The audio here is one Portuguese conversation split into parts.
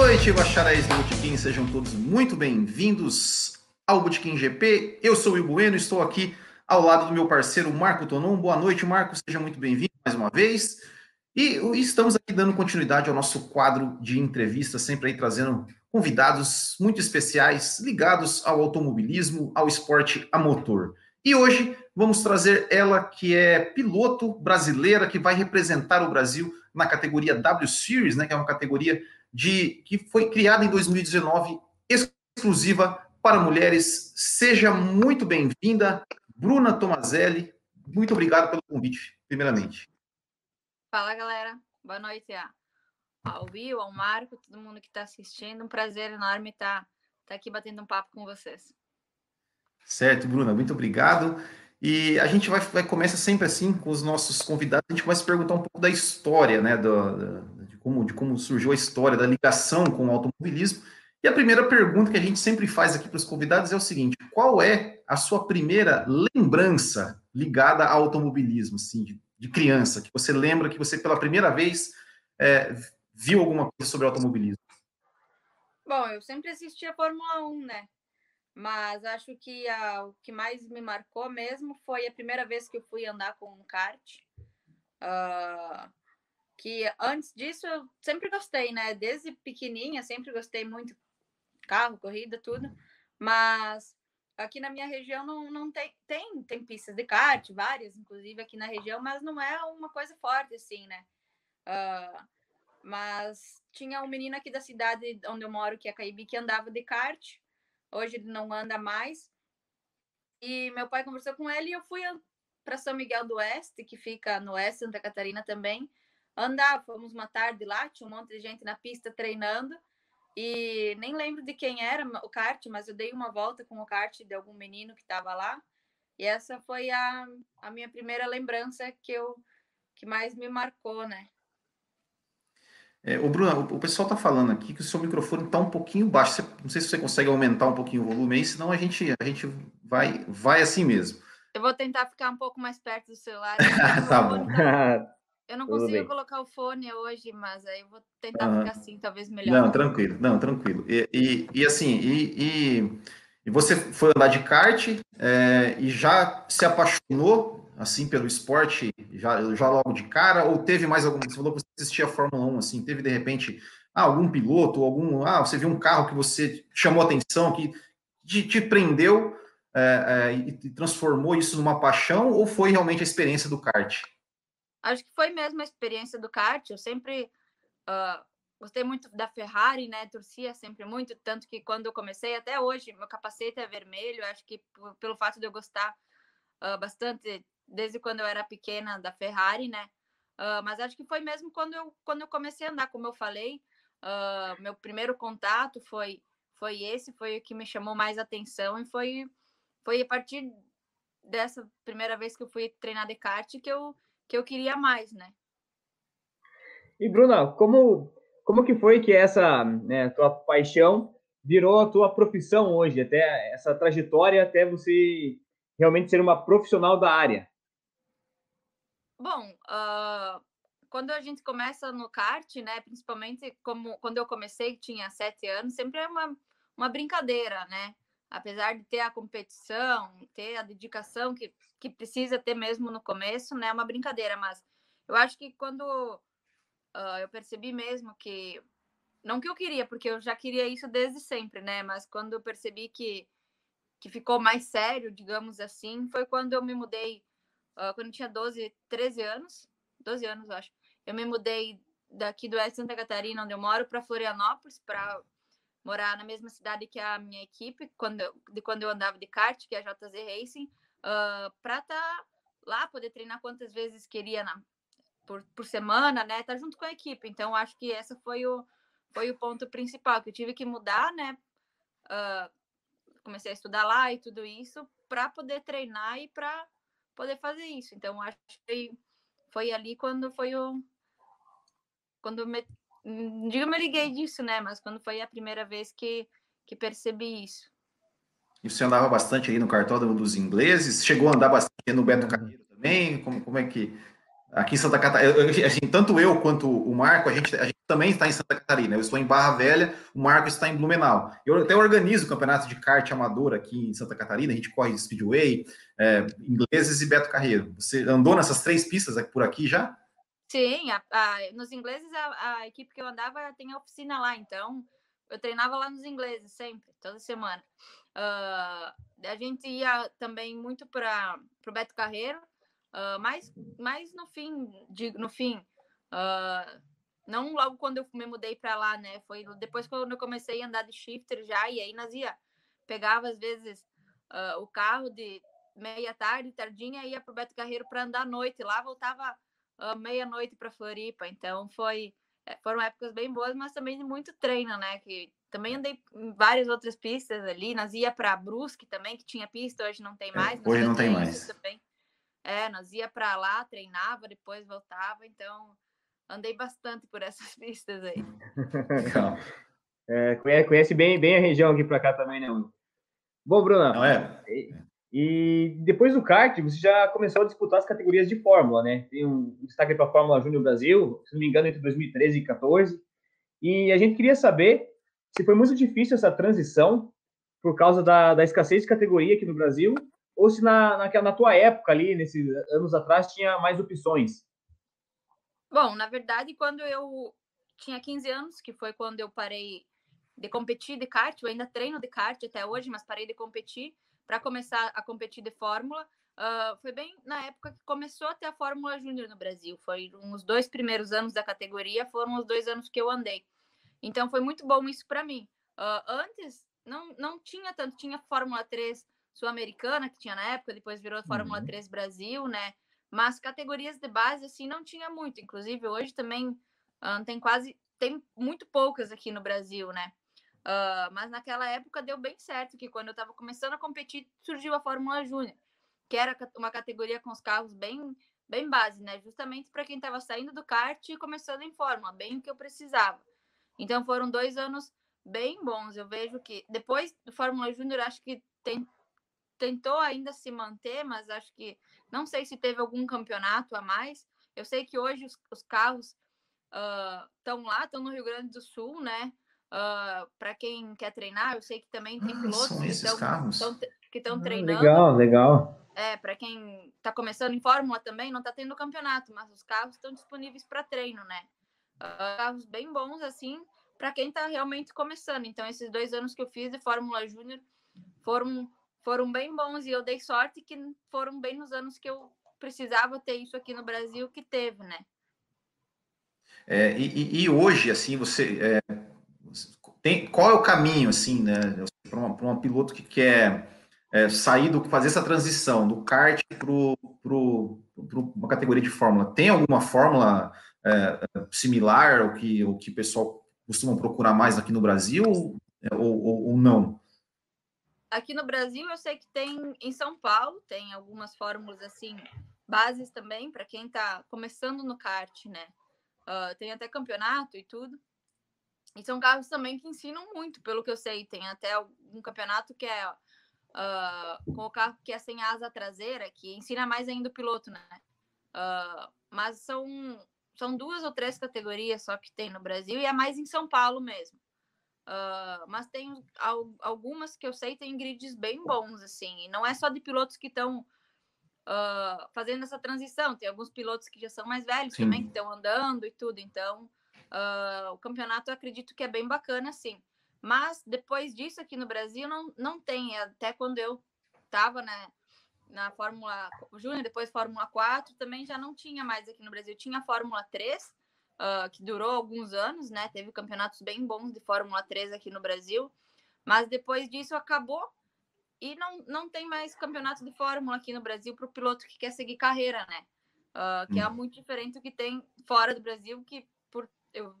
Noite, bacharéis do Botequim, sejam todos muito bem-vindos ao Botequim GP. Eu sou o Will Bueno, estou aqui ao lado do meu parceiro Marco Tonon. Boa noite, Marco, seja muito bem-vindo mais uma vez. E estamos aqui dando continuidade ao nosso quadro de entrevistas, sempre aí trazendo convidados muito especiais ligados ao automobilismo, ao esporte a motor. E hoje vamos trazer ela que é piloto brasileira que vai representar o Brasil na categoria W Series, né, que é uma categoria de que foi criada em 2019 exclusiva para mulheres. Seja muito bem-vinda, Bruna Tomazelli. Muito obrigado pelo convite, primeiramente. Fala, galera. Boa noite ao Will, ao Marco, todo mundo que está assistindo. Um prazer enorme estar tá, tá aqui batendo um papo com vocês. Certo, Bruna, muito obrigado. E a gente vai, vai começa sempre assim com os nossos convidados, a gente começa a perguntar um pouco da história, né, do, como, de como surgiu a história da ligação com o automobilismo. E a primeira pergunta que a gente sempre faz aqui para os convidados é o seguinte: qual é a sua primeira lembrança ligada ao automobilismo, assim, de, de criança, que você lembra que você pela primeira vez é, viu alguma coisa sobre automobilismo? Bom, eu sempre assisti a Fórmula 1, né? Mas acho que a, o que mais me marcou mesmo foi a primeira vez que eu fui andar com um kart. Uh, que antes disso eu sempre gostei, né? Desde pequenininha, sempre gostei muito carro, corrida, tudo. Mas aqui na minha região não, não tem, tem, tem pistas de kart, várias, inclusive aqui na região, mas não é uma coisa forte assim, né? Uh, mas tinha um menino aqui da cidade onde eu moro, que é Caibi, que andava de kart. Hoje ele não anda mais. E meu pai conversou com ele e eu fui para São Miguel do Oeste, que fica no oeste, Santa Catarina também. Andar, fomos uma tarde lá, tinha um monte de gente na pista treinando. E nem lembro de quem era o kart, mas eu dei uma volta com o kart de algum menino que estava lá. E essa foi a, a minha primeira lembrança que eu que mais me marcou, né? É, o Bruno, o, pessoal está falando aqui que o seu microfone está um pouquinho baixo. Você, não sei se você consegue aumentar um pouquinho o volume aí, senão a gente, a gente vai, vai assim mesmo. Eu vou tentar ficar um pouco mais perto do celular. tá bom. Eu não consigo colocar o fone hoje, mas aí eu vou tentar uhum. ficar assim, talvez melhor. Não, tranquilo, não, tranquilo. E, e, e assim, e, e, e, você foi andar de kart é, e já se apaixonou assim pelo esporte já, já logo de cara? Ou teve mais algum? Você falou que você assistia a Fórmula 1, assim, teve de repente ah, algum piloto, algum. Ah, você viu um carro que você chamou atenção, que te, te prendeu é, é, e transformou isso numa paixão, ou foi realmente a experiência do kart? Acho que foi mesmo a experiência do kart. Eu sempre uh, gostei muito da Ferrari, né? Torcia sempre muito, tanto que quando eu comecei, até hoje, meu capacete é vermelho. Acho que pelo fato de eu gostar uh, bastante desde quando eu era pequena da Ferrari, né? Uh, mas acho que foi mesmo quando eu, quando eu comecei a andar, como eu falei, uh, meu primeiro contato foi foi esse, foi o que me chamou mais atenção e foi foi a partir dessa primeira vez que eu fui treinar de kart que eu que eu queria mais, né? E Bruna, como como que foi que essa né, tua paixão virou a tua profissão hoje, até essa trajetória até você realmente ser uma profissional da área? Bom, uh, quando a gente começa no kart, né, principalmente como quando eu comecei, tinha sete anos, sempre é uma, uma brincadeira, né? Apesar de ter a competição, ter a dedicação que, que precisa ter mesmo no começo, né? É uma brincadeira, mas eu acho que quando uh, eu percebi mesmo que não que eu queria, porque eu já queria isso desde sempre, né? Mas quando eu percebi que que ficou mais sério, digamos assim, foi quando eu me mudei uh, quando eu tinha 12, 13 anos, 12 anos, eu acho, eu me mudei daqui do oeste Santa Catarina, onde eu moro, para Florianópolis, para morar na mesma cidade que a minha equipe, quando eu, de quando eu andava de kart, que é a JZ Racing, uh, para estar tá lá, poder treinar quantas vezes queria na, por, por semana, né? Tá junto com a equipe. Então, acho que essa foi o, foi o ponto principal, que eu tive que mudar, né? Uh, comecei a estudar lá e tudo isso, para poder treinar e para poder fazer isso. Então, acho que foi ali quando foi o. Quando me. Não digo me liguei disso, né? Mas quando foi a primeira vez que, que percebi isso. E você andava bastante aí no cartódromo dos ingleses? Chegou a andar bastante no Beto Carreiro também? Como, como é que. Aqui em Santa Catarina, assim, tanto eu quanto o Marco, a gente, a gente também está em Santa Catarina. Eu estou em Barra Velha, o Marco está em Blumenau. Eu até organizo o campeonato de kart amador aqui em Santa Catarina. A gente corre Speedway, é, ingleses e Beto Carreiro. Você andou nessas três pistas por aqui já? Sim, a, a, nos ingleses a, a, equipe que eu andava tem oficina lá, então eu treinava lá nos ingleses sempre, toda semana. Uh, a gente ia também muito para o Beto Carreiro, Uh, mas, mas no fim, de, no fim, uh, não logo quando eu me mudei para lá, né? Foi depois quando eu comecei a andar de shifter já, e aí nós ia, pegava às vezes uh, o carro de meia tarde, tardinha, ia para o Beto Carreiro para andar à noite, lá voltava meia-noite para Floripa, então foi é, foram épocas bem boas, mas também de muito treino, né? Que também andei em várias outras pistas ali, nós ia para Brusque também, que tinha pista, hoje não tem é, mais. É, hoje não tem mais. Também. É, nós ia para lá, treinava, depois voltava, então andei bastante por essas pistas aí. é, conhece bem, bem a região aqui para cá também, né? Bom, Bruna. Não é? E, depois do kart, você já começou a disputar as categorias de Fórmula, né? Tem um destaque para a Fórmula Júnior Brasil, se não me engano, entre 2013 e 2014. E a gente queria saber se foi muito difícil essa transição por causa da, da escassez de categoria aqui no Brasil ou se na, na, na tua época ali, nesses anos atrás, tinha mais opções? Bom, na verdade, quando eu tinha 15 anos, que foi quando eu parei de competir de kart, eu ainda treino de kart até hoje, mas parei de competir para começar a competir de Fórmula. Uh, foi bem na época que começou a ter a Fórmula Júnior no Brasil. Foi uns dois primeiros anos da categoria, foram os dois anos que eu andei. Então foi muito bom isso para mim. Uh, antes não, não tinha tanto, tinha Fórmula 3 Sul-Americana, que tinha na época, depois virou Fórmula uhum. 3 Brasil, né? Mas categorias de base, assim, não tinha muito. Inclusive, hoje também uh, tem quase, tem muito poucas aqui no Brasil, né? Uh, mas naquela época deu bem certo, que quando eu estava começando a competir, surgiu a Fórmula Júnior, que era uma categoria com os carros bem, bem base, né? Justamente para quem estava saindo do kart e começando em Fórmula, bem o que eu precisava. Então foram dois anos bem bons. Eu vejo que depois do Fórmula Júnior, acho que tem, tentou ainda se manter, mas acho que não sei se teve algum campeonato a mais. Eu sei que hoje os, os carros estão uh, lá, estão no Rio Grande do Sul, né? Uh, para quem quer treinar, eu sei que também tem ah, pilotos que estão que estão ah, treinando. Legal, legal. É, para quem está começando em Fórmula também, não está tendo campeonato, mas os carros estão disponíveis para treino, né? Uh, carros bem bons, assim, para quem está realmente começando. Então, esses dois anos que eu fiz de Fórmula Júnior foram foram bem bons e eu dei sorte que foram bem nos anos que eu precisava ter isso aqui no Brasil que teve, né? É, e, e, hoje, assim, você é, tem qual é o caminho, assim, né, para uma, piloto que quer é, sair do fazer essa transição do kart para uma categoria de fórmula? Tem alguma fórmula é, similar ao que o que pessoal costuma procurar mais aqui no Brasil ou, ou, ou não? Aqui no Brasil, eu sei que tem em São Paulo, tem algumas fórmulas assim, bases também, para quem está começando no kart, né? Uh, tem até campeonato e tudo. E são carros também que ensinam muito, pelo que eu sei. Tem até um campeonato que é uh, com o carro que é sem asa traseira, que ensina mais ainda o piloto, né? Uh, mas são, são duas ou três categorias só que tem no Brasil e é mais em São Paulo mesmo. Uh, mas tem algumas que eu sei tem grids bem bons, assim, e não é só de pilotos que estão uh, fazendo essa transição, tem alguns pilotos que já são mais velhos Sim. também, que estão andando e tudo, então uh, o campeonato eu acredito que é bem bacana, sim. Mas depois disso aqui no Brasil não, não tem, até quando eu estava né, na Fórmula Júnior, depois Fórmula 4, também já não tinha mais aqui no Brasil, tinha a Fórmula 3, uh, que durou alguns anos, né? Teve campeonatos bem bons de Fórmula 3 aqui no Brasil, mas depois disso acabou e não, não tem mais campeonato de Fórmula aqui no Brasil para o piloto que quer seguir carreira, né? Uh, que é muito diferente do que tem fora do Brasil, que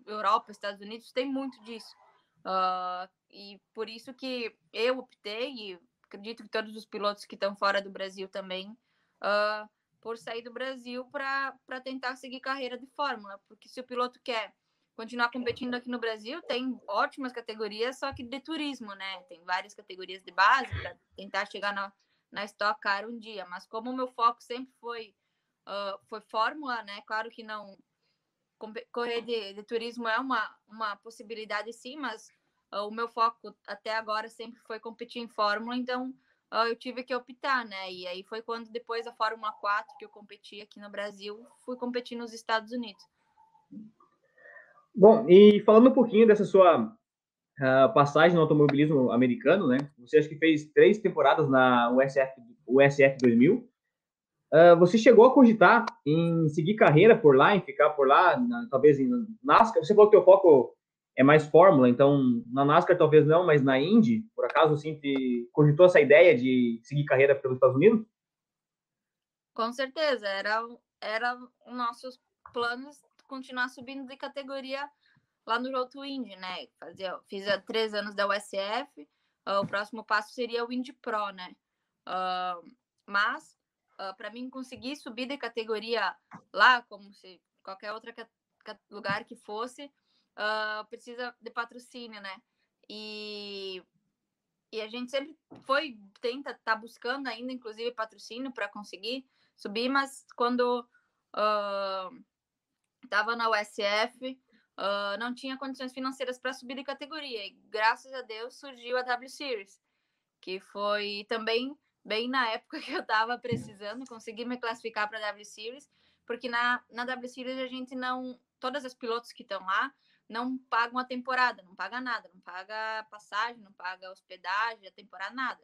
Europa, Estados Unidos, tem muito disso. Uh, e por isso que eu optei, e acredito que todos os pilotos que estão fora do Brasil também, uh, por sair do Brasil para tentar seguir carreira de Fórmula, porque se o piloto quer continuar competindo aqui no Brasil, tem ótimas categorias, só que de turismo, né? Tem várias categorias de base para tentar chegar na, na Stock Car um dia, mas como o meu foco sempre foi uh, foi Fórmula, né? Claro que não correr de, de, turismo é uma, uma possibilidade sim, mas uh, o meu foco até agora sempre foi competir em Fórmula, então uh, eu tive que optar, né? E aí foi quando depois da Fórmula 4 que eu competi aqui no Brasil, fui competir nos Estados Unidos. Bom, e falando um pouquinho dessa sua uh, passagem no automobilismo americano, né? Você acha que fez três temporadas na USF, USF 2000. Uh, você chegou a cogitar em seguir carreira por lá, em ficar por lá, na, talvez em NASCAR? Você falou que o foco é mais Fórmula, então na NASCAR talvez não, mas na Indy, por acaso, sim, cogitou essa ideia de seguir carreira pelos Estados Unidos? Com certeza, era, era os nossos planos continuar subindo de categoria lá no Road to Indy, né? Fazia, fiz três anos da USF, uh, ah, o próximo passo seria o Indy Pro, né? Uh, mas, uh, ah, para mim conseguir subir de categoria lá, como se qualquer outro lugar que fosse, uh, precisa de patrocínio, né? E, e a gente sempre foi, tenta, tá buscando ainda, inclusive, patrocínio para conseguir subir, mas quando uh, tava na USF, uh, não tinha condições financeiras para subir de categoria. E graças a Deus surgiu a W Series, que foi também bem na época que eu estava precisando, conseguir me classificar para a W Series, porque na, na W Series a gente não. Todas as pilotos que estão lá não pagam a temporada, não paga nada, não paga passagem, não paga hospedagem, a temporada, nada.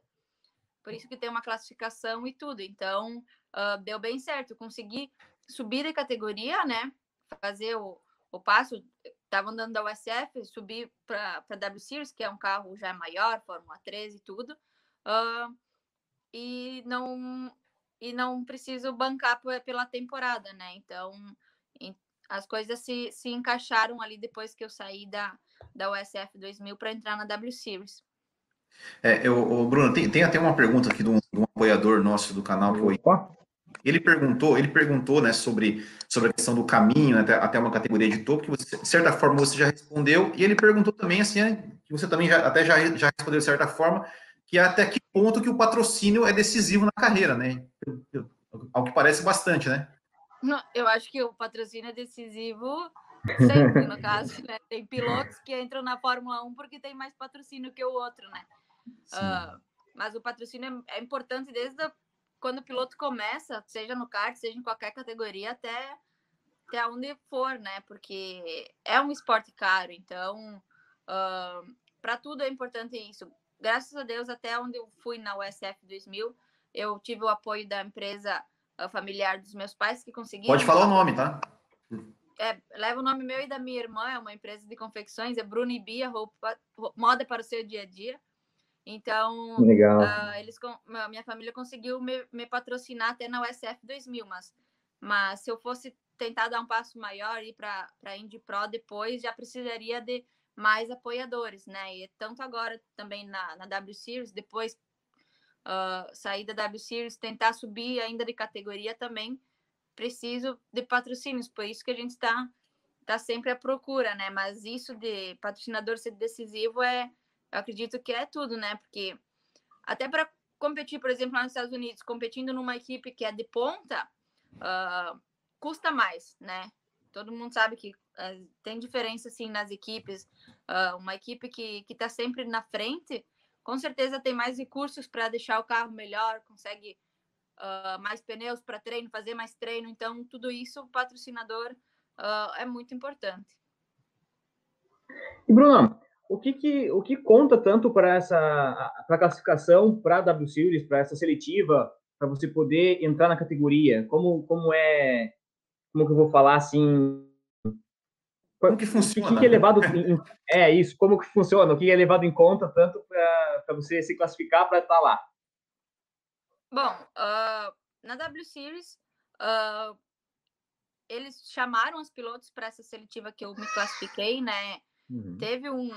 Por isso que tem uma classificação e tudo. Então, uh, deu bem certo. Consegui subir de categoria, né? Fazer o, o passo. Estava andando da USF, subi para a W Series, que é um carro já maior, Fórmula 13 e tudo. Uh, e não e não preciso bancar pela temporada, né? Então, as coisas se, se encaixaram ali depois que eu saí da, da USF 2000 para entrar na W Series. É, eu, Bruno, tem, tem até uma pergunta aqui de um, de um apoiador nosso do canal, que foi. Ele perguntou, ele perguntou, né, sobre, sobre a questão do caminho até, até uma categoria de topo, que você, de certa forma você já respondeu, e ele perguntou também, assim, né, que você também já, até já, já respondeu de certa forma, que é até que ponto que o patrocínio é decisivo na carreira, né? Ao que parece bastante, né? Não, eu acho que o patrocínio é decisivo sempre, no caso, né? Tem pilotos que entram na Fórmula 1 porque tem mais patrocínio que o outro, né? Uh, mas o patrocínio é, é importante desde a, quando o piloto começa, seja no kart, seja em qualquer categoria, até, até onde for, né? Porque é um esporte caro, então uh, para tudo é importante isso. Graças a Deus, até onde eu fui na USF 2000, eu tive o apoio da empresa familiar dos meus pais que conseguiram. Pode falar o nome, tá? É, leva o nome meu e da minha irmã, é uma empresa de confecções, é Bruno e Bia, roupa, moda para o seu dia a dia. Então, Legal. Uh, eles, minha família conseguiu me, me, patrocinar até na USF 2000, mas, mas se eu fosse tentar dar um passo maior e ir para a Indy Pro depois, já precisaria de mais apoiadores, né? E tanto agora também na, na W Series, depois uh, sair da W Series, tentar subir ainda de categoria também, preciso de patrocínios, por isso que a gente está tá sempre à procura, né? Mas isso de patrocinador ser decisivo é, eu acredito que é tudo, né? Porque até para competir, por exemplo, lá nos Estados Unidos, competindo numa equipe que é de ponta, uh, custa mais, né? Todo mundo sabe que uh, tem diferença, assim, nas equipes. Uh, uma equipe que está sempre na frente, com certeza tem mais recursos para deixar o carro melhor, consegue uh, mais pneus para treino, fazer mais treino. Então, tudo isso, o patrocinador uh, é muito importante. E, Bruno, o que, que, o que conta tanto para essa pra classificação para a W Series, para essa seletiva, para você poder entrar na categoria? Como, como é. Como que eu vou falar assim? Como que funciona? O que, é levado em, é isso, como que funciona? O que é levado em conta tanto para você se classificar para estar tá lá? Bom, uh, na W Series, uh, eles chamaram os pilotos para essa seletiva que eu me classifiquei, né? Uhum. Teve um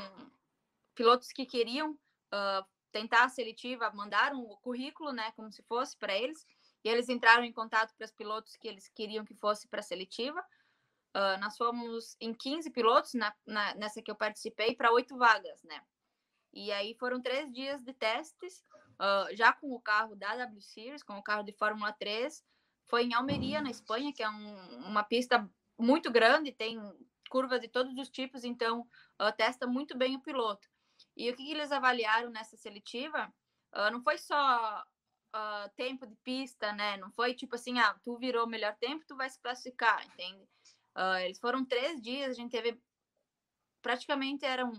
pilotos que queriam uh, tentar a seletiva, mandaram o currículo, né, como se fosse para eles, e eles entraram em contato para os pilotos que eles queriam que fosse para a seletiva. Uh, nós fomos em 15 pilotos na, na, nessa que eu participei para oito vagas, né? E aí foram três dias de testes, uh, já com o carro da W Series, com o carro de Fórmula 3. foi em Almeria, na Espanha, que é um, uma pista muito grande, tem curvas de todos os tipos, então uh, testa muito bem o piloto. E o que, que eles avaliaram nessa seletiva uh, não foi só uh, tempo de pista, né? Não foi tipo assim, ah, tu virou o melhor tempo, tu vai se classificar, entende? Uh, eles foram três dias, a gente teve praticamente eram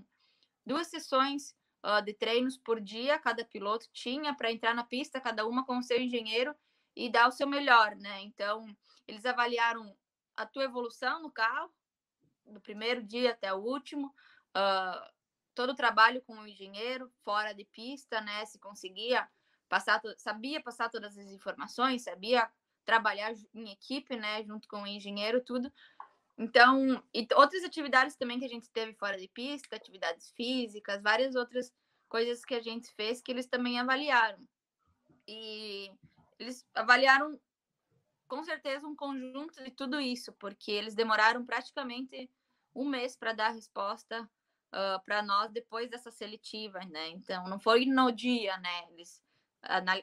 duas sessões uh, de treinos por dia, cada piloto tinha para entrar na pista, cada uma com o seu engenheiro e dar o seu melhor, né? Então, eles avaliaram a tua evolução no carro, do primeiro dia até o último, uh, todo o trabalho com o engenheiro, fora de pista, né? Se conseguia passar, sabia passar todas as informações, sabia trabalhar em equipe, né? Junto com o engenheiro, tudo. Então, e outras atividades também que a gente teve fora de pista, atividades físicas, várias outras coisas que a gente fez que eles também avaliaram. E eles avaliaram com certeza um conjunto de tudo isso, porque eles demoraram praticamente um mês para dar a resposta uh, para nós depois dessa seletiva, né? Então, não foi no dia, né? Eles,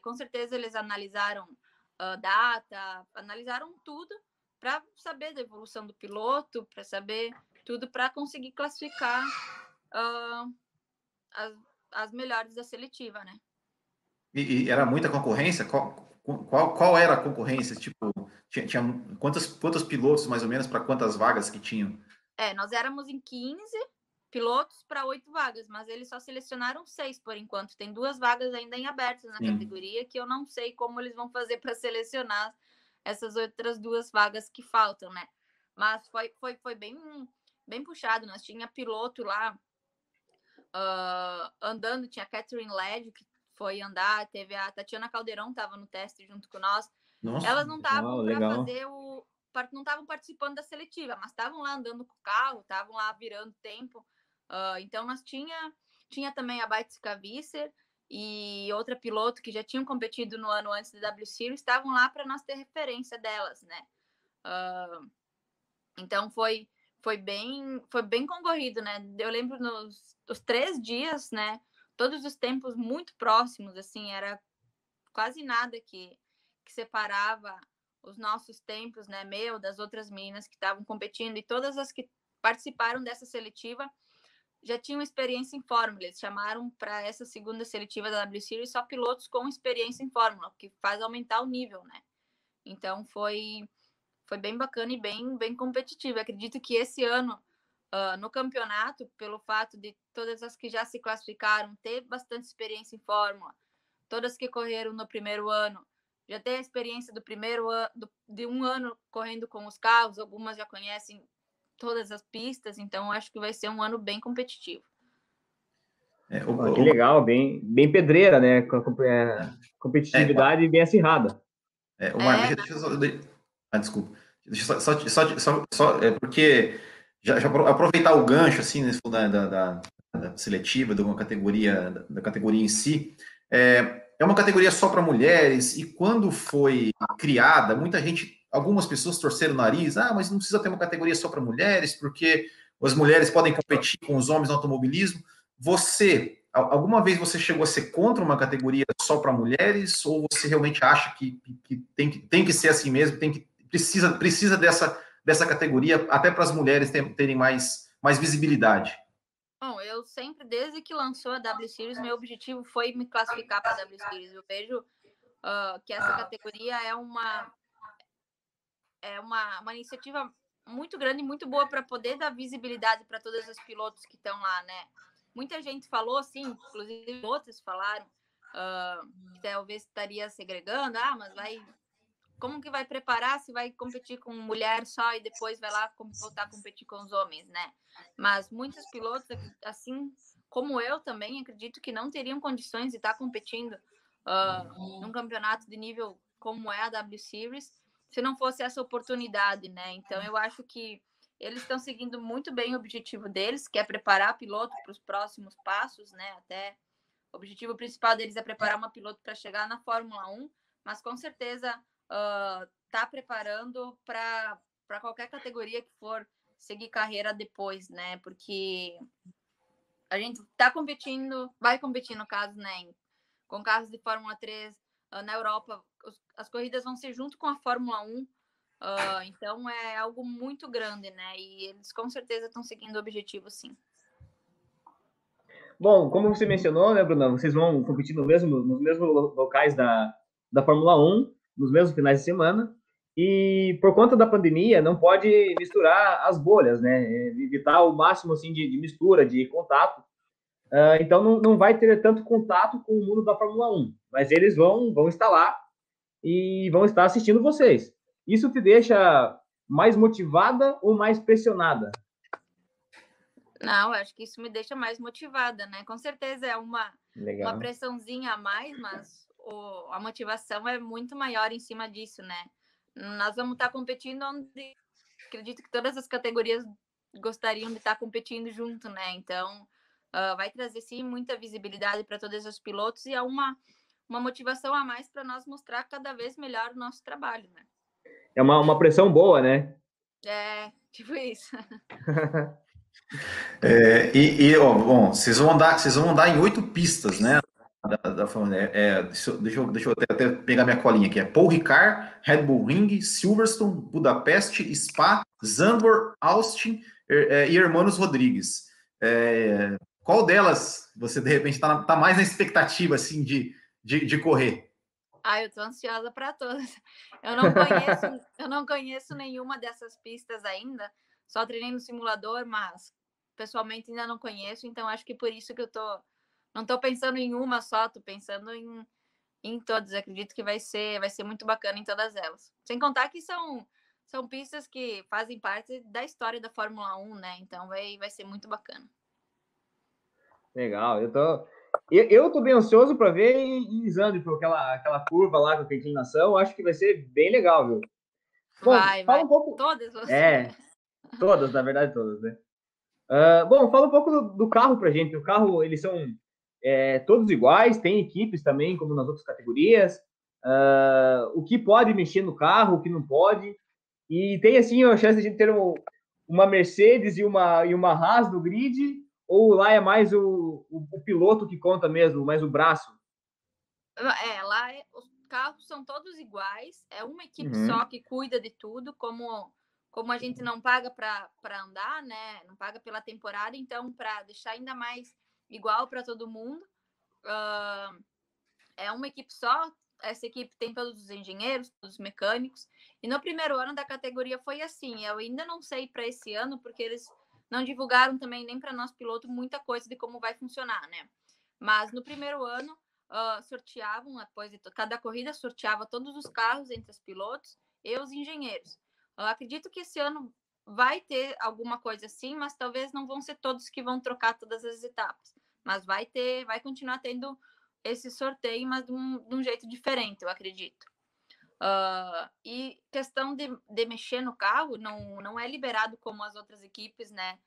com certeza, eles analisaram uh, data, analisaram tudo para saber da evolução do piloto, para saber tudo para conseguir classificar uh, as, as melhores da seletiva, né? E, e, era muita concorrência? Qual, qual, qual era a concorrência? Tipo, tinha, tinha quantos, quantos pilotos mais ou menos para quantas vagas que tinham? É, nós éramos em 15 pilotos para oito vagas, mas eles só selecionaram seis por enquanto. Tem duas vagas ainda em abertas na Sim. categoria que eu não sei como eles vão fazer para selecionar essas outras duas vagas que faltam, né? Mas foi, foi, foi bem, bem puxado. Nós tinha piloto lá uh, andando, tinha a Catherine Led, que foi andar, teve a Tatiana Caldeirão, estava no teste junto com nós. Nossa, Elas não estavam para fazer o. Não estavam participando da seletiva, mas estavam lá andando com o carro, estavam lá virando tempo. Uh, então, nós tinha, tinha também a Baitska Visser, e outra piloto que já tinham competido no ano antes da W Series estavam lá para nós ter referência delas, né? Uh, então foi foi bem foi bem concorrido, né? Eu lembro nos os três dias, né? Todos os tempos muito próximos, assim, era quase nada que que separava os nossos tempos, né? Meu das outras meninas que estavam competindo e todas as que participaram dessa seletiva já tinham experiência em Fórmula. Eles chamaram para essa segunda seletiva da W Series só pilotos com experiência em Fórmula, que faz aumentar o nível, né? Então foi foi bem bacana e bem bem competitivo. acredito que esse ano uh, no campeonato, pelo fato de todas as que já se classificaram ter bastante experiência em Fórmula, todas que correram no primeiro ano já tem a experiência do primeiro ano, de um ano correndo com os carros, algumas já conhecem todas as pistas, então acho que vai ser um ano bem competitivo. É, o, ah, que legal, bem, bem pedreira, né? Com a é, competitividade é, bem acirrada. É, o Mar, é. deixa, eu só. Ah, desculpa. Deixa eu só, só, só, só é porque já, já, aproveitar o gancho assim né, da, da, da, seletiva, de uma categoria, da, da categoria em si. É, é uma categoria só para mulheres, e quando foi criada, muita gente algumas pessoas torceram o nariz, ah, mas não precisa ter uma categoria só para mulheres, porque as mulheres podem competir com os homens no automobilismo. Você, alguma vez você chegou a ser contra uma categoria só para mulheres, ou você realmente acha que, que, tem, que tem que ser assim mesmo, tem que, precisa, precisa dessa, dessa categoria até para as mulheres terem mais, mais visibilidade? Bom, eu sempre, desde que lançou a W Series, meu objetivo foi me classificar para a W Series. Eu vejo uh, que essa categoria é uma é uma, uma iniciativa muito grande muito boa para poder dar visibilidade para todos os pilotos que estão lá, né? Muita gente falou, sim, inclusive outros falaram uh, que talvez estaria segregando, ah, mas vai. Como que vai preparar se vai competir com mulher só e depois vai lá voltar a competir com os homens, né? Mas muitos pilotos, assim como eu também, acredito que não teriam condições de estar competindo uh, num campeonato de nível como é a W Series se não fosse essa oportunidade, né? Então eu acho que eles estão seguindo muito bem o objetivo deles, que é preparar piloto para os próximos passos, né? Até o objetivo principal deles é preparar uma piloto para chegar na Fórmula 1, mas com certeza uh, tá preparando para qualquer categoria que for seguir carreira depois, né? Porque a gente está competindo, vai competir no caso, né? Com carros de Fórmula 3 uh, na Europa, as corridas vão ser junto com a Fórmula 1, uh, ah, então é algo muito grande, né? E eles com certeza estão seguindo o objetivo, sim. Bom, como você mencionou, né, Bruna, vocês vão competir no mesmo, nos mesmos locais da, da Fórmula 1, nos mesmos finais de semana, e por conta da pandemia não pode misturar as bolhas, né, evitar o máximo assim de, de mistura, de contato, uh, então não, não vai ter tanto contato com o mundo da Fórmula 1, mas eles vão, vão estar lá e vão estar assistindo vocês. Isso te deixa mais motivada ou mais pressionada? Não, acho que isso me deixa mais motivada, né? Com certeza é uma, uma pressãozinha a mais, mas o, a motivação é muito maior em cima disso, né? Nós vamos estar competindo onde acredito que todas as categorias gostariam de estar competindo junto, né? Então, uh, vai trazer sim muita visibilidade para todos os pilotos e é uma, uma motivação a mais para nós mostrar cada vez melhor o nosso trabalho, né? É uma, uma pressão boa, né? É, tipo isso. É, e, e ó, bom, vocês vão andar, vocês vão andar em oito pistas, né? Da, da, é, é, deixa, eu, deixa eu até, até, pegar minha colinha aqui. É Paul Ricard, Red Bull Ring, Silverstone, Budapeste, Spa, Zandvoort, Austin é, e Hermanos Rodrigues. É, qual delas você de repente está tá mais na expectativa assim de, de, de correr? Ah, eu tô ansiosa para todas. Eu não conheço, eu não conheço nenhuma dessas pistas ainda. Só treinei no simulador, mas pessoalmente ainda não conheço, então acho que por isso que eu tô não tô pensando em uma só, tô pensando em, em todas. Acredito que vai ser vai ser muito bacana em todas elas. Sem contar que são são pistas que fazem parte da história da Fórmula 1, né? Então vai vai ser muito bacana. Legal, eu tô eu, eu tô bem ansioso para ver em Zandvoort, aquela aquela curva lá com a inclinação, acho que vai ser bem legal, viu? Bom, vai, fala vai. um pouco. Todas você. É, Todas, na verdade, todas, né? Uh, bom, fala um pouco do, do, carro pra gente. O carro, eles são é, todos iguais, tem equipes também, como nas outras categorias. Uh, o que pode mexer no carro, o que não pode. E tem, assim, a chance de a gente ter um, uma Mercedes e uma, e uma Haas no grid, ou lá é mais o, o, o piloto que conta mesmo, mais o braço? É, lá é, os carros são todos iguais, é uma equipe uhum. só que cuida de tudo, como como a gente não paga para andar, né? Não paga pela temporada, então para deixar ainda mais igual para todo mundo, uh, é uma equipe só. Essa equipe tem todos os engenheiros, todos os mecânicos. E no primeiro ano da categoria foi assim. Eu ainda não sei para esse ano, porque eles não divulgaram também nem para nós piloto muita coisa de como vai funcionar, né? Mas no primeiro ano uh, sorteavam, após de cada corrida sorteava todos os carros entre os pilotos e os engenheiros. Eu acredito que esse ano vai ter alguma coisa assim, mas talvez não vão ser todos que vão trocar todas as etapas. Mas vai ter, vai continuar tendo esse sorteio, mas de um, de um jeito diferente, eu acredito. Uh, e questão de, de mexer no carro não, não é liberado como as outras equipes, né?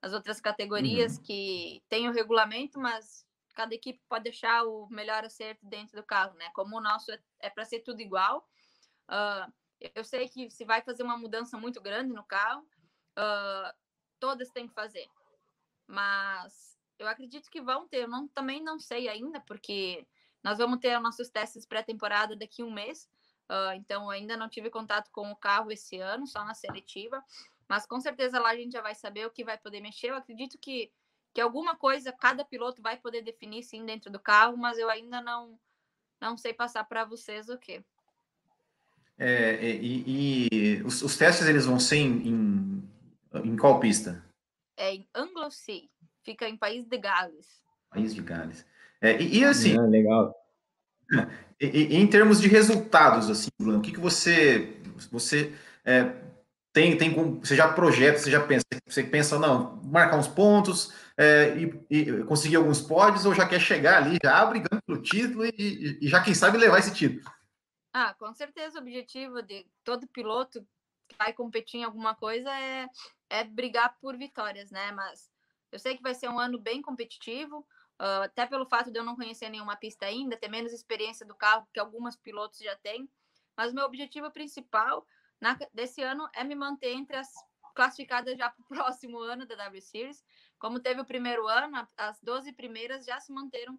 As outras categorias uhum. que tem o regulamento, mas cada equipe pode deixar o melhor acerto dentro do carro, né? Como o nosso é, é para ser tudo igual. Uh, eu sei que se vai fazer uma mudança muito grande no carro, uh, todas têm que fazer. Mas eu acredito que vão ter. Eu não, também não sei ainda, porque nós vamos ter nossos testes pré-temporada daqui a um mês. Uh, então, ainda não tive contato com o carro esse ano, só na seletiva. Mas com certeza lá a gente já vai saber o que vai poder mexer. Eu acredito que, que alguma coisa cada piloto vai poder definir sim dentro do carro, mas eu ainda não, não sei passar para vocês o que. É, e, e os, os, testes eles vão ser em, em, em qual pista? É em Anglesey, fica em País de Gales. País de Gales. É, e, e, assim. Ah, legal. E, em termos de resultados, assim, Bruno, o que, que você você é, tem tem você já projeta, você já pensa, você pensa não marcar uns pontos é, e, conseguir alguns pódios ou já quer chegar ali já brigando pelo título e, já quem sabe levar esse título? Ah, com certeza o objetivo de todo piloto que vai competir em alguma coisa é, é brigar por vitórias, né? Mas eu sei que vai ser um ano bem competitivo, uh, até pelo fato de eu não conhecer nenhuma pista ainda, ter menos experiência do carro que algumas pilotos já têm. Mas meu objetivo principal na, desse ano é me manter entre as classificadas já para o próximo ano da W Series. Como teve o primeiro ano, as 12 primeiras já se manteram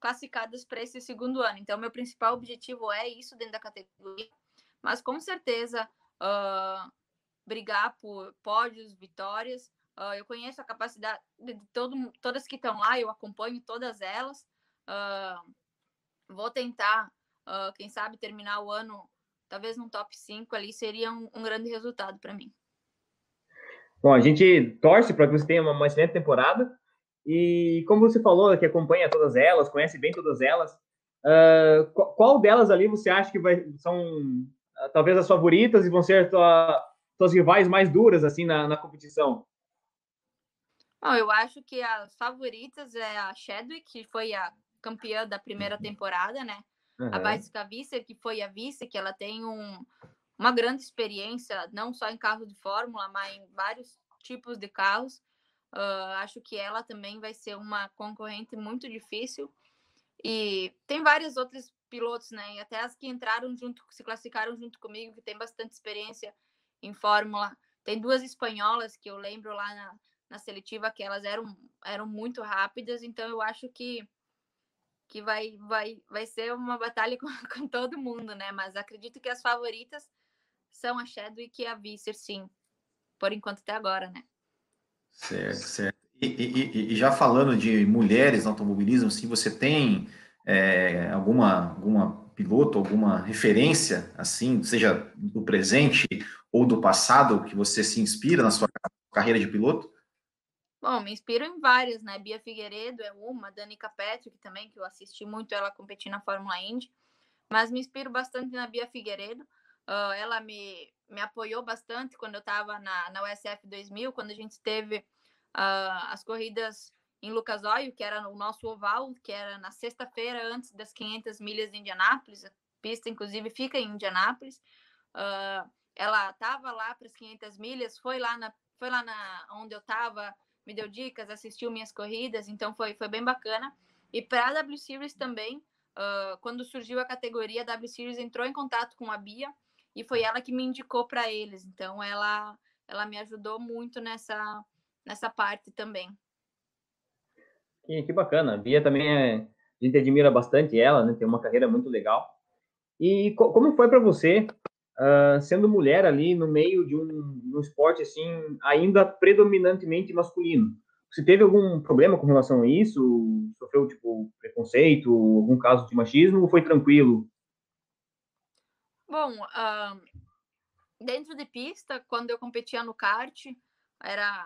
classificadas para esse segundo ano. Então, meu principal objetivo é isso dentro da categoria, mas com certeza uh, brigar por pódios, vitórias. Uh, eu conheço a capacidade de todo, todas que estão lá, eu acompanho todas elas. Uh, vou tentar, quem sabe, terminar o ano talvez num top 5 ali, seria um, um grande resultado para mim. Bom, a gente torce para que você tenha uma, uma excelente temporada. E como você falou, que acompanha todas elas, conhece bem todas elas, uh, qual delas ali você acha que vai, são uh, talvez as favoritas e vão ser tua, tuas rivais mais duras assim na, na competição? Bom, eu acho que as favoritas é a Chadwick, que foi a campeã da primeira temporada, né? Uhum. A Bicycle Visser, que foi a vice, que ela tem um, uma grande experiência, não só em carro de fórmula, mas em vários tipos de carros. Uh, acho que ela também vai ser uma concorrente muito difícil. E tem vários outros pilotos, né? E até as que entraram junto, se classificaram junto comigo, que tem bastante experiência em Fórmula. Tem duas espanholas que eu lembro lá na, na seletiva que elas eram, eram muito rápidas, então eu acho que que vai, vai, vai ser uma batalha com, com todo mundo, né? Mas acredito que as favoritas são a Chadwick e a Visser, sim, por enquanto até agora, né? Certo, certo. E, e, e já falando de mulheres no automobilismo, se você tem é, alguma, alguma piloto, alguma referência, assim, seja do presente ou do passado, que você se inspira na sua carreira de piloto? Bom, me inspiro em várias, né? Bia Figueiredo é uma, Danica Patrick também, que eu assisti muito ela competir na Fórmula Indy, mas me inspiro bastante na Bia Figueiredo. Uh, ela me, me apoiou bastante quando eu estava na, na USF 2000, quando a gente teve uh, as corridas em Lucas Oil, que era o nosso oval, que era na sexta-feira antes das 500 milhas de Indianápolis. A pista, inclusive, fica em Indianápolis. Uh, ela estava lá para as 500 milhas, foi lá na, foi lá na onde eu estava me deu dicas, assistiu minhas corridas, então foi, foi bem bacana. E para a W Series também, uh, quando surgiu a categoria, a W Series entrou em contato com a Bia e foi ela que me indicou para eles. Então ela, ela me ajudou muito nessa, nessa parte também. Que, que bacana. A Bia também é, a gente admira bastante ela, né? Tem uma carreira muito legal. E co como foi para você uh, sendo mulher ali no meio de um, um esporte assim ainda predominantemente masculino. Você teve algum problema com relação a isso? Sofreu tipo preconceito, algum caso de machismo ou foi tranquilo? Bom, uh, dentro de pista, quando eu competia no kart, era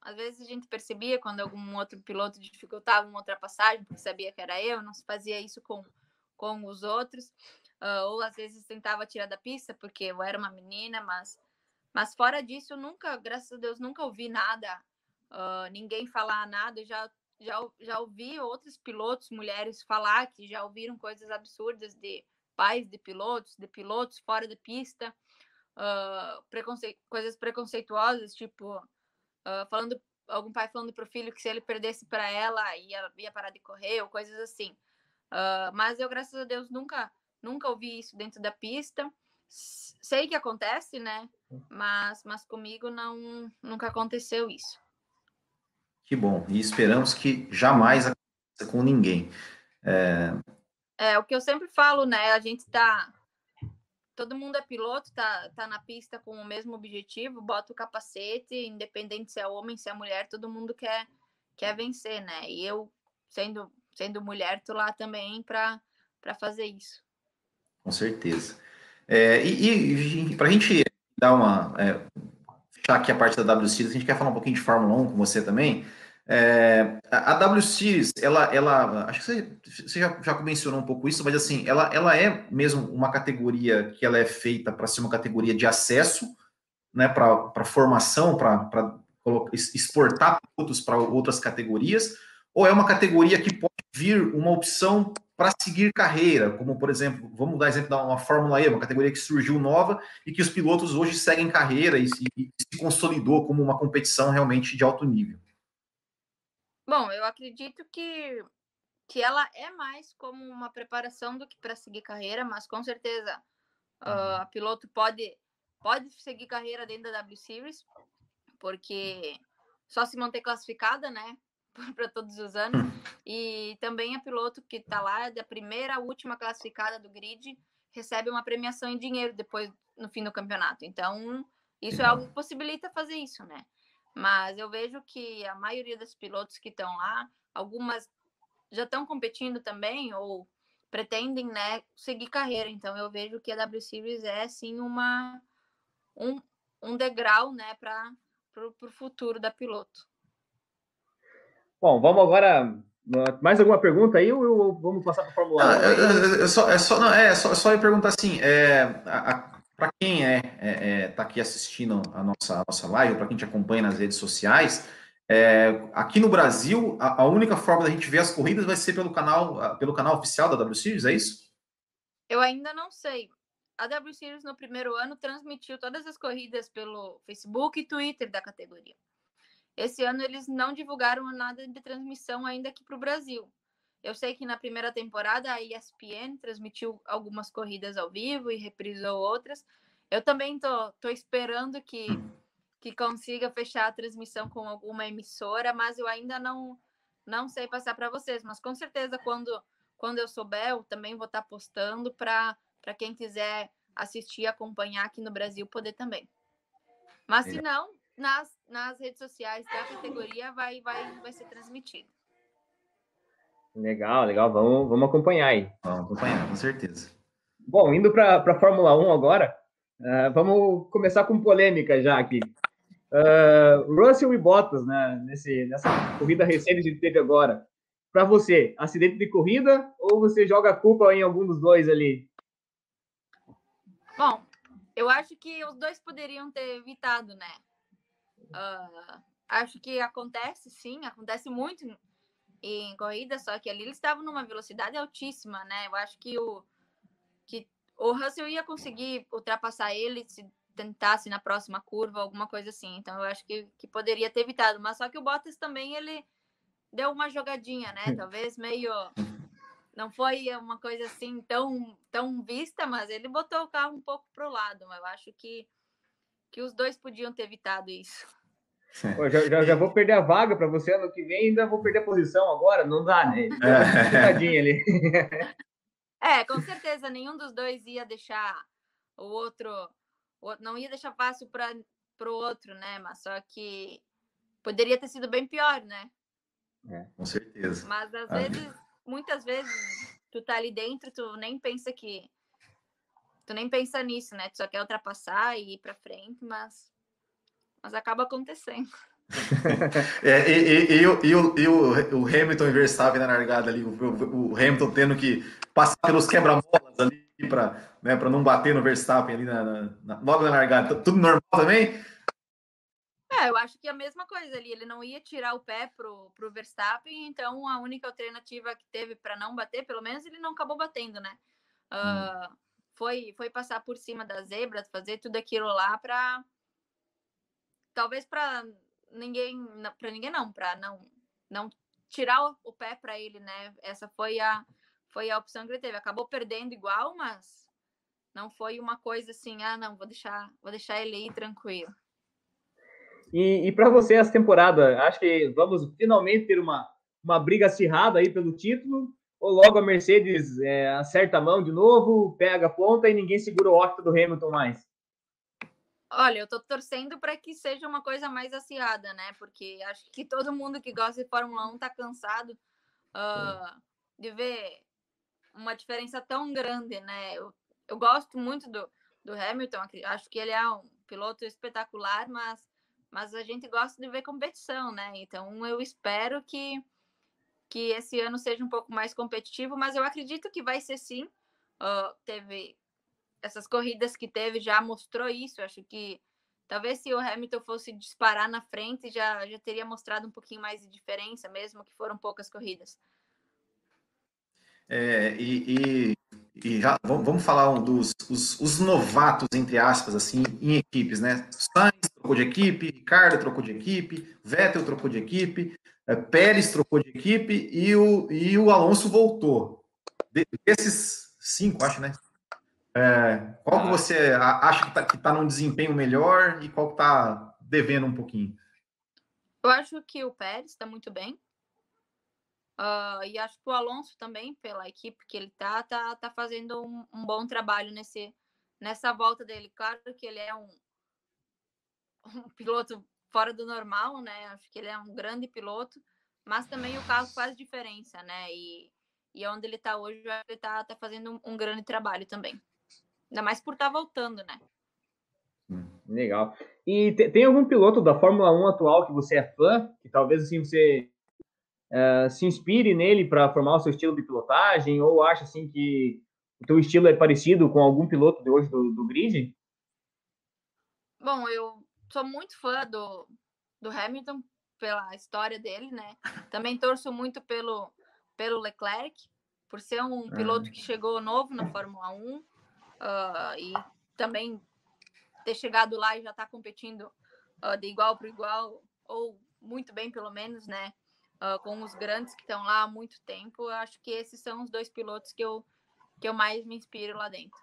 às vezes a gente percebia quando algum outro piloto dificultava uma ultrapassagem, porque sabia que era eu, não se fazia isso com, com os outros uh, ou às vezes tentava tirar da pista porque eu era uma menina, mas mas fora disso, nunca, graças a Deus, nunca ouvi nada, uh, ninguém falar nada. já já já ouvi outros pilotos mulheres falar que já ouviram coisas absurdas de pais de pilotos, de pilotos fora da pista, uh, preconce coisas preconceituosas, tipo uh, falando algum pai falando para o filho que se ele perdesse para ela ia, ia parar de correr ou coisas assim. Mas eu graças a Deus nunca Nunca ouvi isso dentro da pista. Sei que acontece, né? Mas, mas comigo não nunca aconteceu isso. Que bom. E esperamos que jamais aconteça com ninguém. É... é o que eu sempre falo, né? A gente tá todo mundo é piloto, tá, tá na pista com o mesmo objetivo, bota o capacete, independente se é homem, se é mulher, todo mundo quer, quer vencer, né? E eu, sendo, sendo mulher, tô lá também para fazer isso. Com certeza. É, e, e para a gente dar uma. É, fechar aqui a parte da W Series, a gente quer falar um pouquinho de Fórmula 1 com você também. É, a W Series, ela, ela acho que você, você já, já mencionou um pouco isso, mas assim, ela, ela é mesmo uma categoria que ela é feita para ser uma categoria de acesso, né, para formação, para exportar produtos para outras categorias, ou é uma categoria que pode vir uma opção para seguir carreira, como por exemplo, vamos dar exemplo da uma Fórmula E, uma categoria que surgiu nova e que os pilotos hoje seguem carreira e, e, e se consolidou como uma competição realmente de alto nível. Bom, eu acredito que que ela é mais como uma preparação do que para seguir carreira, mas com certeza uh, a piloto pode pode seguir carreira dentro da W Series, porque só se manter classificada, né? para todos os anos. E também a piloto que está lá, da primeira à última classificada do grid, recebe uma premiação em dinheiro depois no fim do campeonato. Então, isso é algo que possibilita fazer isso, né? Mas eu vejo que a maioria dos pilotos que estão lá, algumas já estão competindo também ou pretendem, né, seguir carreira. Então eu vejo que a W Series é sim uma um, um degrau, né, para o futuro da piloto. Bom, vamos agora. Mais alguma pergunta aí ou vamos passar para a Fórmula 1? Ah, é, é, só, é, só, não, é, só, só perguntar assim: é, para quem é, é, é, tá aqui assistindo a nossa, a nossa live, para quem te acompanha nas redes sociais, é, aqui no Brasil, a, a, única forma da gente ver as corridas vai ser pelo canal, pelo canal oficial da W Series, é isso? Eu ainda não sei. A W Series no primeiro ano transmitiu todas as corridas pelo Facebook e Twitter da categoria. Esse ano eles não divulgaram nada de transmissão ainda aqui para o Brasil. Eu sei que na primeira temporada a ESPN transmitiu algumas corridas ao vivo e reprisou outras. Eu também tô, tô esperando que que consiga fechar a transmissão com alguma emissora, mas eu ainda não não sei passar para vocês, mas com certeza quando quando eu souber, eu também vou estar tá postando para para quem quiser assistir e acompanhar aqui no Brasil poder também. Mas se não, nas, nas redes sociais da categoria vai vai vai ser transmitido. Legal, legal. Vamos, vamos acompanhar aí. Vamos acompanhar, com certeza. Bom, indo para a Fórmula 1 agora, uh, vamos começar com polêmica já aqui. Uh, Russell e Bottas, né, nesse, nessa corrida recente que teve agora. Para você, acidente de corrida ou você joga a culpa em algum dos dois ali? Bom, eu acho que os dois poderiam ter evitado, né? Uh, acho que acontece, sim, acontece muito em corrida, só que ali eles estavam numa velocidade altíssima, né? Eu acho que o, que o Russell ia conseguir ultrapassar ele se tentasse na próxima curva, alguma coisa assim. Então eu acho que, que poderia ter evitado. Mas só que o Bottas também ele deu uma jogadinha, né? Talvez meio não foi uma coisa assim tão tão vista, mas ele botou o carro um pouco pro lado. Mas eu acho que que os dois podiam ter evitado isso. Pô, já, já, já, vou perder a vaga para você ano que vem, ainda vou perder a posição agora, não dá, né? É. ali. É, com certeza nenhum dos dois ia deixar o outro não ia deixar fácil para o outro, né? Mas só que poderia ter sido bem pior, né? É, com certeza. Mas às ah. vezes, muitas vezes, tu tá ali dentro, tu nem pensa que. Tu nem pensa nisso, né? Tu só quer ultrapassar e ir para frente, mas. Mas acaba acontecendo. é, e, e, e, e, o, e o, o Hamilton e Verstappen na largada ali, o, o Hamilton tendo que passar pelos quebra-molas ali para né, não bater no Verstappen ali na, na, na, logo na largada. Tudo normal também? É, eu acho que é a mesma coisa ali. Ele não ia tirar o pé pro, pro Verstappen, então a única alternativa que teve para não bater, pelo menos ele não acabou batendo, né? Uh, hum. Foi, foi passar por cima da zebra, fazer tudo aquilo lá para talvez para ninguém, para ninguém não, para não não tirar o, pé para ele, né? Essa foi a foi a opção que ele teve. Acabou perdendo igual, mas não foi uma coisa assim, ah, não, vou deixar, vou deixar ele ir tranquilo. E, e para você essa temporada, acho que vamos finalmente ter uma, uma briga acirrada aí pelo título, ou logo a Mercedes é, acerta a mão de novo, pega a ponta e ninguém segura o octa do Hamilton mais? Olha, eu tô torcendo para que seja uma coisa mais acirrada, né? Porque acho que todo mundo que gosta de Fórmula 1 tá cansado uh, de ver uma diferença tão grande, né? Eu, eu gosto muito do, do Hamilton, acho que ele é um piloto espetacular, mas, mas a gente gosta de ver competição, né? Então eu espero que, que esse ano seja um pouco mais competitivo, mas eu acredito que vai ser sim. Uh, teve essas corridas que teve já mostrou isso. Eu acho que talvez se o Hamilton fosse disparar na frente já, já teria mostrado um pouquinho mais de diferença, mesmo que foram poucas corridas. É, e, e, e já, vamos falar um dos os, os, novatos, entre aspas, assim, em equipes, né? Sainz trocou de equipe, Ricardo trocou de equipe, Vettel trocou de equipe, Pérez trocou de equipe e o, e o Alonso voltou. Desses cinco, acho, né? É, qual que ah. você acha que está que tá num desempenho melhor e qual que está devendo um pouquinho? Eu acho que o Pérez está muito bem. Uh, e acho que o Alonso também, pela equipe que ele tá, tá, tá fazendo um, um, bom trabalho nesse, nessa volta dele. Claro que ele é um, um piloto fora do normal, né? Acho que ele é um grande piloto, mas também o carro faz diferença, né? E, e onde ele tá hoje, ele tá, tá fazendo um, um grande trabalho também. Ainda mais por estar tá voltando, né? Legal. E tem algum piloto da Fórmula 1 atual que você é fã? Que talvez assim você uh, se inspire nele para formar o seu estilo de pilotagem? Ou acha assim que o teu estilo é parecido com algum piloto de hoje do, do grid? Bom, eu sou muito fã do, do Hamilton pela história dele, né? Também torço muito pelo, pelo Leclerc, por ser um piloto que chegou novo na Fórmula 1 uh, ah, e também ter chegado lá e já estar tá competindo uh, de igual para igual, ou muito bem, pelo menos, né? Uh, com os grandes que estão lá há muito tempo. Eu acho que esses são os dois pilotos que eu, que eu mais me inspiro lá dentro.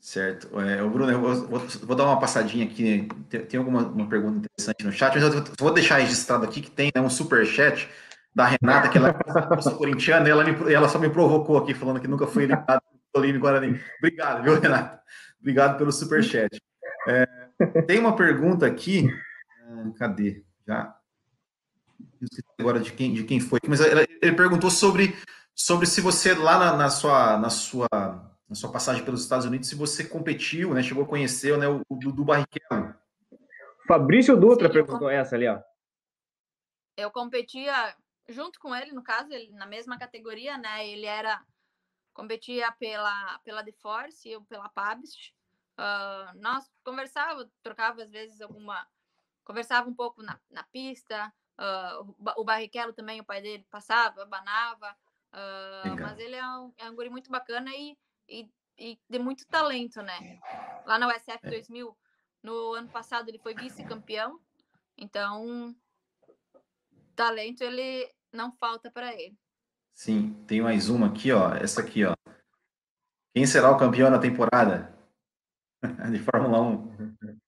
Certo. É, Bruno, eu vou, vou, dar uma passadinha aqui. Tem, tem alguma uma pergunta interessante no chat, mas eu vou deixar registrado aqui que tem né, um super chat da Renata, que ela é corintiana, e ela, me, ela só me provocou aqui, falando que nunca foi eliminado pelo Guarani. Obrigado, viu, Renata? Obrigado pelo super chat. É, tem uma pergunta aqui. É, cadê? Já. Agora de quem, de quem foi. Mas ele, ele perguntou sobre, sobre se você lá na, na, sua, na, sua, na sua passagem pelos Estados Unidos, se você competiu, né? Chegou a conhecer né, o, o Dudu Barrichello. Fabrício Dutra Sim, perguntou essa ali, ó. Eu competia junto com ele, no caso, ele, na mesma categoria, né? Ele era competia pela, pela The Force, eu pela Pabst. Uh, nós conversava, trocava às vezes alguma. Conversava um pouco na, na pista. Uh, o Barrichello também, o pai dele passava, banava. Uh, mas ele é um, é um guri muito bacana e, e, e de muito talento, né? Lá na USF 2000, no ano passado, ele foi vice-campeão. Então, talento ele não falta para ele. Sim, tem mais uma aqui, ó. Essa aqui, ó. Quem será o campeão da temporada de Fórmula 1?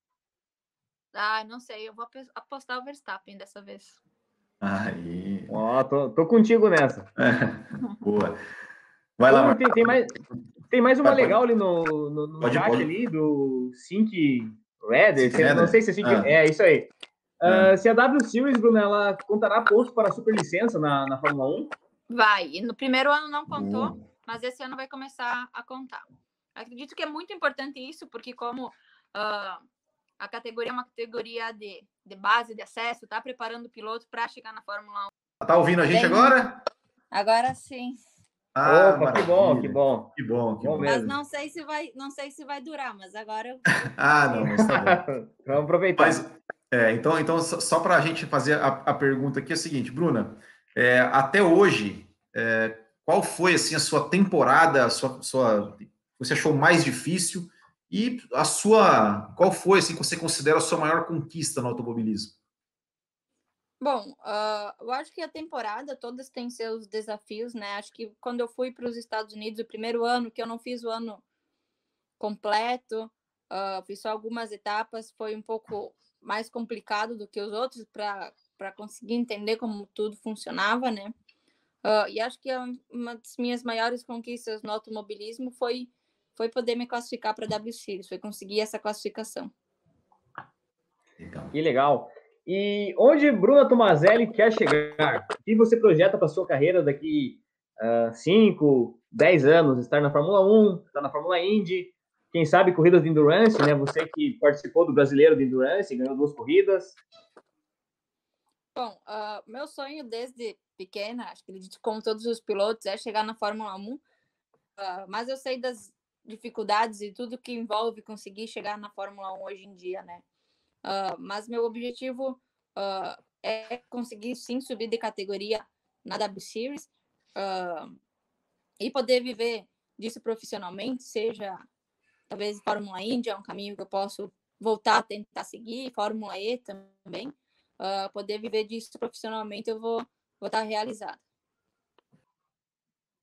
Ah, não sei. Eu vou apostar o Verstappen dessa vez. Aí. Ó, tô, tô contigo nessa. Boa. Vai lá, tem, tem, mais, tem mais uma Vai, legal pode. ali no, no, no pode, chat pode. ali do Sync Redder. Não sei se é Sync. Ah. É, isso aí. Uh, se a W Series, Bruno, ela contará pontos para a superlicença na, na Fórmula 1? Vai. E no primeiro ano não contou, uhum. mas esse ano vai começar a contar. Acredito que é muito importante isso, porque como uh, a categoria é uma categoria de, de base, de acesso, tá preparando o piloto para chegar na Fórmula 1. Tá ouvindo a gente Bem, agora? Agora sim. Ah, Opa, que bom, que bom. Que bom, que bom. Mas não sei se vai, não sei se vai durar, mas agora eu... ah, não, mas tá bom. Vamos aproveitar. Mas, é, então, então, só para a gente fazer a, a pergunta aqui é o seguinte, Bruna, é, até hoje, é, qual foi assim a sua temporada, a sua, sua, você achou mais difícil e a sua, qual foi assim que você considera a sua maior conquista no automobilismo? Bom, uh, eu acho que a temporada todas têm seus desafios, né? Acho que quando eu fui para os Estados Unidos, o primeiro ano que eu não fiz o ano completo, uh, fiz só algumas etapas, foi um pouco mais complicado do que os outros para conseguir entender como tudo funcionava, né? Uh, e acho que uma das minhas maiores conquistas no automobilismo foi foi poder me classificar para a W Series, foi conseguir essa classificação. Que legal. E onde Bruna Tomazelli quer chegar? O que você projeta para sua carreira daqui 5, uh, 10 anos? Estar na Fórmula 1, estar na Fórmula Indy, quem sabe corridas de endurance, né? Você que participou do Brasileiro de Endurance, ganhou duas corridas. Bom, uh, meu sonho desde pequena, que como todos os pilotos, é chegar na Fórmula 1. Uh, ah, mas eu sei das dificuldades e tudo que envolve conseguir chegar na Fórmula 1 hoje em dia, né? Uh, mas meu objetivo é conseguir sim subir de categoria na W Series e poder viver disso profissionalmente, seja talvez Fórmula Indy é um caminho que eu posso voltar a tentar seguir, Fórmula E também, uh, poder viver disso profissionalmente, eu vou, vou estar realizada.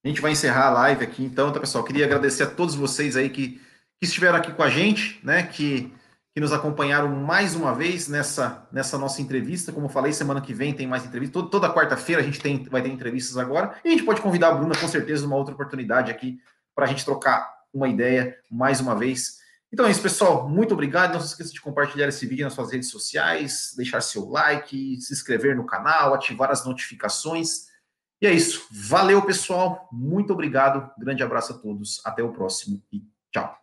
A gente vai encerrar a live aqui, então, tá, pessoal? Queria agradecer a todos vocês aí que, que estiveram aqui com a gente, né? Que, que nos acompanharam mais uma vez nessa, nessa nossa entrevista. Como eu falei, semana que vem tem mais entrevista. Toda, toda quarta-feira a gente tem, vai ter entrevistas agora. E a gente pode convidar a Bruna, com certeza, numa outra oportunidade aqui, para a gente trocar uma ideia mais uma vez. Então é isso, pessoal. Muito obrigado. Não se esqueça de compartilhar esse vídeo nas suas redes sociais, deixar seu like, se inscrever no canal, ativar as notificações. E é isso. Valeu, pessoal. Muito obrigado. Grande abraço a todos. Até o próximo e tchau.